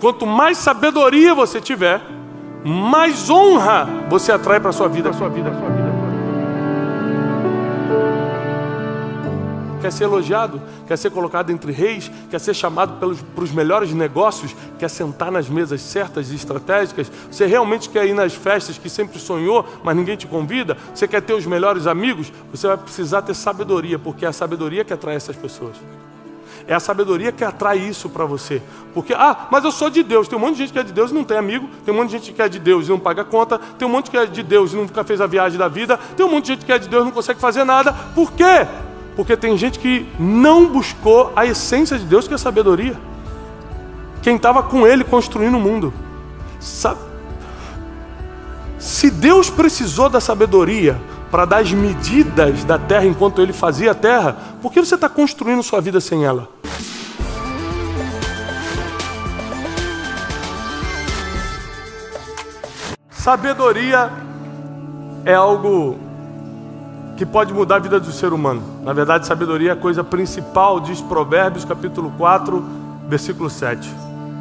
Quanto mais sabedoria você tiver, mais honra você atrai para a sua vida. Sua vida, sua vida. Quer ser elogiado? Quer ser colocado entre reis? Quer ser chamado pelos, para os melhores negócios? Quer sentar nas mesas certas e estratégicas? Você realmente quer ir nas festas que sempre sonhou, mas ninguém te convida? Você quer ter os melhores amigos? Você vai precisar ter sabedoria, porque é a sabedoria que atrai essas pessoas. É a sabedoria que atrai isso para você. Porque, ah, mas eu sou de Deus. Tem um monte de gente que é de Deus e não tem amigo. Tem um monte de gente que é de Deus e não paga conta. Tem um monte que é de Deus e nunca fez a viagem da vida. Tem um monte de gente que é de Deus e não consegue fazer nada. Por quê? Porque tem gente que não buscou a essência de Deus, que é a sabedoria. Quem estava com ele construindo o mundo. Sabe? Se Deus precisou da sabedoria para dar as medidas da terra enquanto ele fazia a terra, por que você está construindo sua vida sem ela? Sabedoria é algo que pode mudar a vida do ser humano. Na verdade, sabedoria é a coisa principal, diz Provérbios capítulo 4, versículo 7.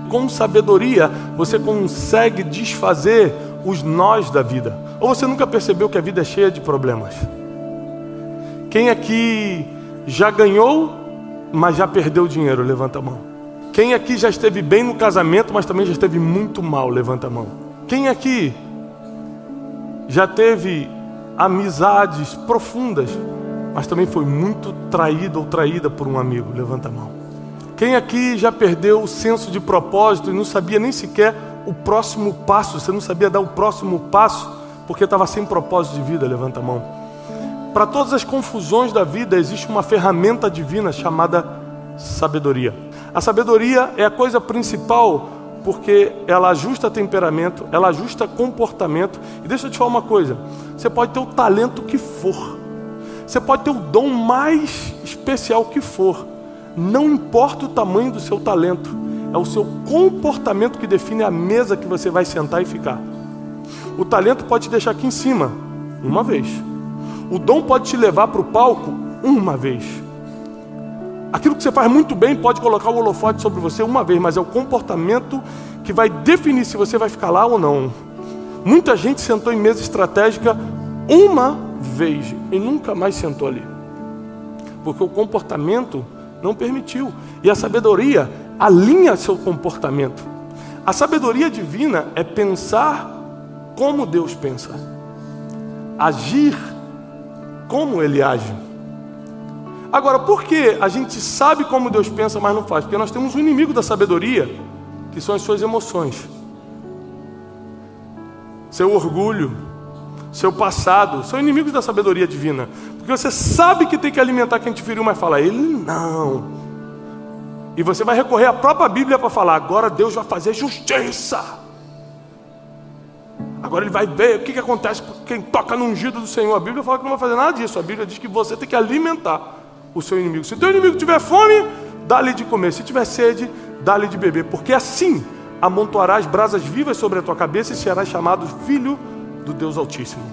Com sabedoria, você consegue desfazer os nós da vida. Ou você nunca percebeu que a vida é cheia de problemas? Quem aqui já ganhou, mas já perdeu dinheiro? Levanta a mão. Quem aqui já esteve bem no casamento, mas também já esteve muito mal? Levanta a mão. Quem aqui já teve amizades profundas, mas também foi muito traído ou traída por um amigo? Levanta a mão. Quem aqui já perdeu o senso de propósito e não sabia nem sequer o próximo passo? Você não sabia dar o próximo passo porque estava sem propósito de vida? Levanta a mão. Para todas as confusões da vida existe uma ferramenta divina chamada sabedoria. A sabedoria é a coisa principal porque ela ajusta temperamento, ela ajusta comportamento. E deixa eu te falar uma coisa: você pode ter o talento que for, você pode ter o dom mais especial que for, não importa o tamanho do seu talento, é o seu comportamento que define a mesa que você vai sentar e ficar. O talento pode te deixar aqui em cima, uma vez, o dom pode te levar para o palco, uma vez. Aquilo que você faz muito bem pode colocar o holofote sobre você uma vez, mas é o comportamento que vai definir se você vai ficar lá ou não. Muita gente sentou em mesa estratégica uma vez e nunca mais sentou ali, porque o comportamento não permitiu, e a sabedoria alinha seu comportamento. A sabedoria divina é pensar como Deus pensa, agir como Ele age. Agora, por que a gente sabe como Deus pensa, mas não faz? Porque nós temos um inimigo da sabedoria, que são as suas emoções, seu orgulho, seu passado, são inimigos da sabedoria divina. Porque você sabe que tem que alimentar quem te feriu, mas fala, ele não. E você vai recorrer à própria Bíblia para falar, agora Deus vai fazer justiça. Agora ele vai ver o que, que acontece com quem toca no ungido do Senhor. A Bíblia fala que não vai fazer nada disso. A Bíblia diz que você tem que alimentar o seu inimigo. Se o teu inimigo tiver fome, dá-lhe de comer. Se tiver sede, dá-lhe de beber. Porque assim amontoarás brasas vivas sobre a tua cabeça e serás chamado filho do Deus Altíssimo.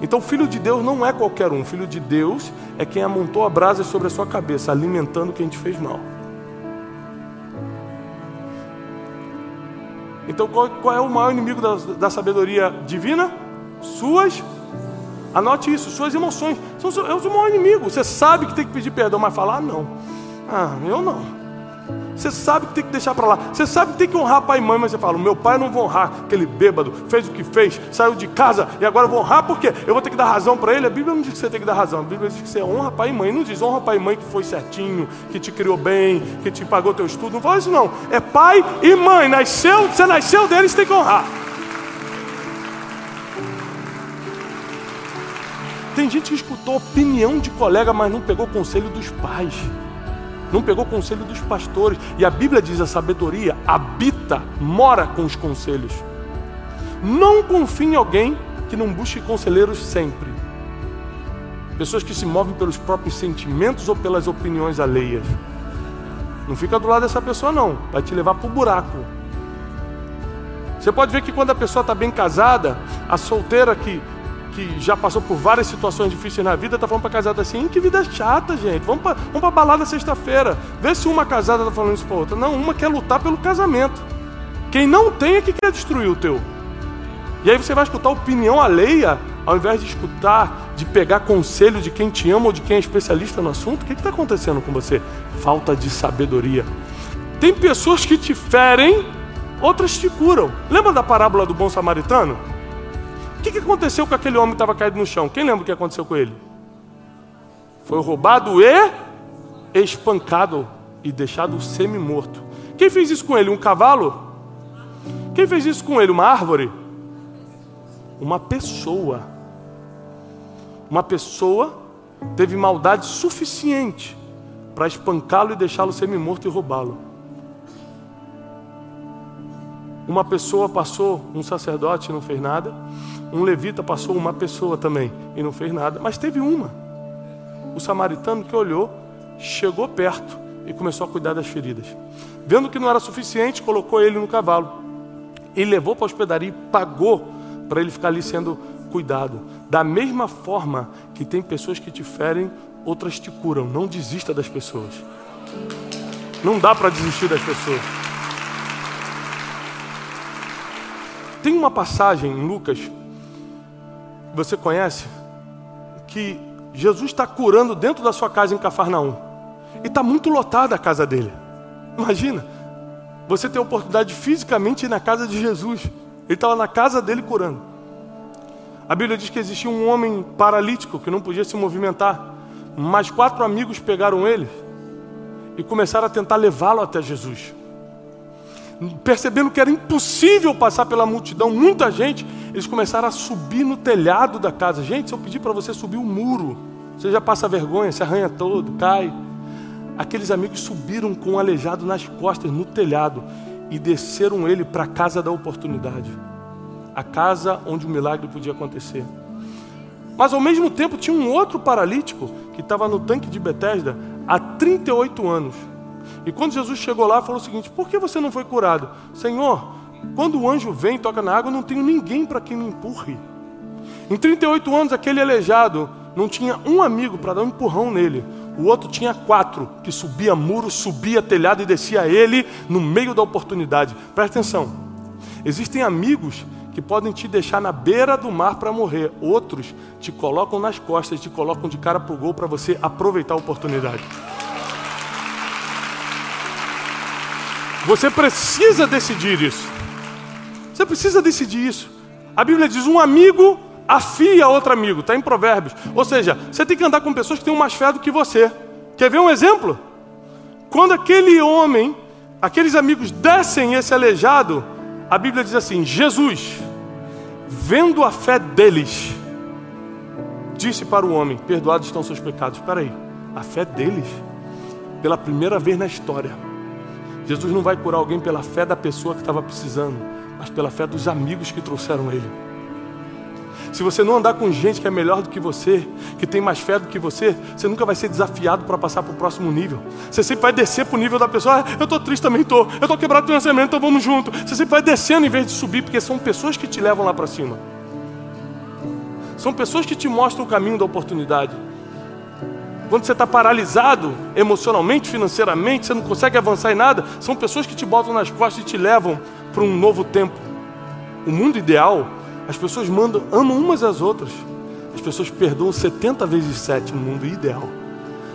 Então, filho de Deus não é qualquer um. Filho de Deus é quem amontou a brasa sobre a sua cabeça, alimentando quem te fez mal. Então, qual, qual é o maior inimigo da, da sabedoria divina? Suas Anote isso, suas emoções são é o maior inimigo. Você sabe que tem que pedir perdão, mas falar não. Ah, eu não. Você sabe que tem que deixar para lá. Você sabe que tem que honrar pai e mãe, mas você fala: meu pai não vou honrar. Aquele bêbado fez o que fez, saiu de casa e agora eu vou honrar porque eu vou ter que dar razão para ele. A Bíblia não diz que você tem que dar razão. A Bíblia diz que você honra pai e mãe. Não diz honra pai e mãe que foi certinho, que te criou bem, que te pagou teu estudo. Não fala isso não. É pai e mãe. Nasceu, você nasceu deles, tem que honrar. Tem gente que escutou opinião de colega, mas não pegou conselho dos pais. Não pegou conselho dos pastores. E a Bíblia diz: a sabedoria habita, mora com os conselhos. Não confie em alguém que não busque conselheiros sempre. Pessoas que se movem pelos próprios sentimentos ou pelas opiniões alheias. Não fica do lado dessa pessoa, não. Vai te levar para o buraco. Você pode ver que quando a pessoa está bem casada, a solteira que que já passou por várias situações difíceis na vida, tá falando para casada assim, que vida chata, gente. Vamos para vamos pra balada sexta-feira. Vê se uma casada tá falando isso para outra. Não, uma quer lutar pelo casamento. Quem não tem é que quer destruir o teu. E aí você vai escutar opinião alheia, ao invés de escutar, de pegar conselho de quem te ama ou de quem é especialista no assunto. O que está acontecendo com você? Falta de sabedoria. Tem pessoas que te ferem, outras te curam. Lembra da parábola do bom samaritano? O que, que aconteceu com aquele homem que estava caído no chão? Quem lembra o que aconteceu com ele? Foi roubado e espancado e deixado semi-morto. Quem fez isso com ele? Um cavalo? Quem fez isso com ele? Uma árvore? Uma pessoa. Uma pessoa teve maldade suficiente para espancá-lo e deixá-lo semi-morto e roubá-lo. Uma pessoa passou, um sacerdote não fez nada. Um levita passou uma pessoa também e não fez nada, mas teve uma. O samaritano que olhou, chegou perto e começou a cuidar das feridas. Vendo que não era suficiente, colocou ele no cavalo e levou para a hospedaria e pagou para ele ficar ali sendo cuidado. Da mesma forma que tem pessoas que te ferem, outras te curam. Não desista das pessoas. Não dá para desistir das pessoas. Tem uma passagem em Lucas, você conhece, que Jesus está curando dentro da sua casa em Cafarnaum. E está muito lotada a casa dele. Imagina, você tem a oportunidade fisicamente ir na casa de Jesus. Ele estava na casa dele curando. A Bíblia diz que existia um homem paralítico que não podia se movimentar. Mas quatro amigos pegaram ele e começaram a tentar levá-lo até Jesus. Percebendo que era impossível passar pela multidão, muita gente, eles começaram a subir no telhado da casa. Gente, se eu pedir para você subir o um muro, você já passa vergonha, se arranha todo, cai. Aqueles amigos subiram com um aleijado nas costas, no telhado, e desceram ele para a casa da oportunidade a casa onde o milagre podia acontecer. Mas ao mesmo tempo tinha um outro paralítico que estava no tanque de Betesda há 38 anos. E quando Jesus chegou lá, falou o seguinte: Por que você não foi curado? Senhor, quando o anjo vem e toca na água, eu não tenho ninguém para que me empurre. Em 38 anos, aquele aleijado não tinha um amigo para dar um empurrão nele. O outro tinha quatro, que subia muro, subia telhado e descia ele no meio da oportunidade. Presta atenção. Existem amigos que podem te deixar na beira do mar para morrer. Outros te colocam nas costas, te colocam de cara para o gol para você aproveitar a oportunidade. Você precisa decidir isso. Você precisa decidir isso. A Bíblia diz: um amigo afia outro amigo, está em Provérbios. Ou seja, você tem que andar com pessoas que têm mais fé do que você. Quer ver um exemplo? Quando aquele homem, aqueles amigos descem esse aleijado, a Bíblia diz assim: Jesus, vendo a fé deles, disse para o homem: Perdoados estão seus pecados. Espera aí, a fé deles, pela primeira vez na história, Jesus não vai curar alguém pela fé da pessoa que estava precisando, mas pela fé dos amigos que trouxeram ele. Se você não andar com gente que é melhor do que você, que tem mais fé do que você, você nunca vai ser desafiado para passar para o próximo nível. Você sempre vai descer para o nível da pessoa. Ah, eu estou triste também, estou. Eu estou quebrado financeiramente, então vamos junto. Você sempre vai descendo em vez de subir, porque são pessoas que te levam lá para cima. São pessoas que te mostram o caminho da oportunidade. Quando você está paralisado emocionalmente, financeiramente, você não consegue avançar em nada, são pessoas que te botam nas costas e te levam para um novo tempo. O mundo ideal as pessoas mandam, amam umas às outras. As pessoas perdoam 70 vezes 7 no mundo ideal.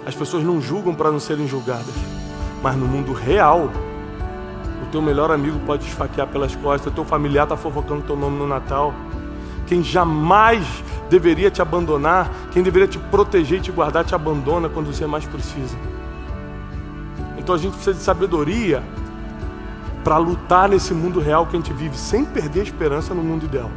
As pessoas não julgam para não serem julgadas. Mas no mundo real, o teu melhor amigo pode esfaquear pelas costas, o teu familiar está fofocando teu nome no Natal. Quem jamais deveria te abandonar, quem deveria te proteger e te guardar, te abandona quando você mais precisa. Então a gente precisa de sabedoria para lutar nesse mundo real que a gente vive, sem perder a esperança no mundo ideal.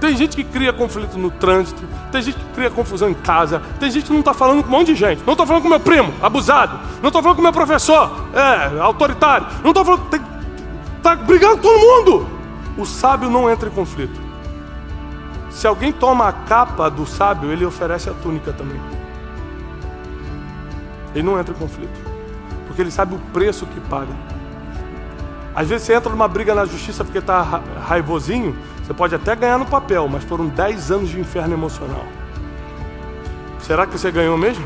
Tem gente que cria conflito no trânsito, tem gente que cria confusão em casa, tem gente que não está falando com um monte de gente. Não estou falando com meu primo, abusado. Não estou falando com meu professor, é, autoritário. Não estou falando. Está brigando com todo mundo. O sábio não entra em conflito. Se alguém toma a capa do sábio, ele oferece a túnica também. Ele não entra em conflito, porque ele sabe o preço que paga. Às vezes você entra numa briga na justiça porque está raivosinho, você pode até ganhar no papel, mas foram 10 anos de inferno emocional. Será que você ganhou mesmo?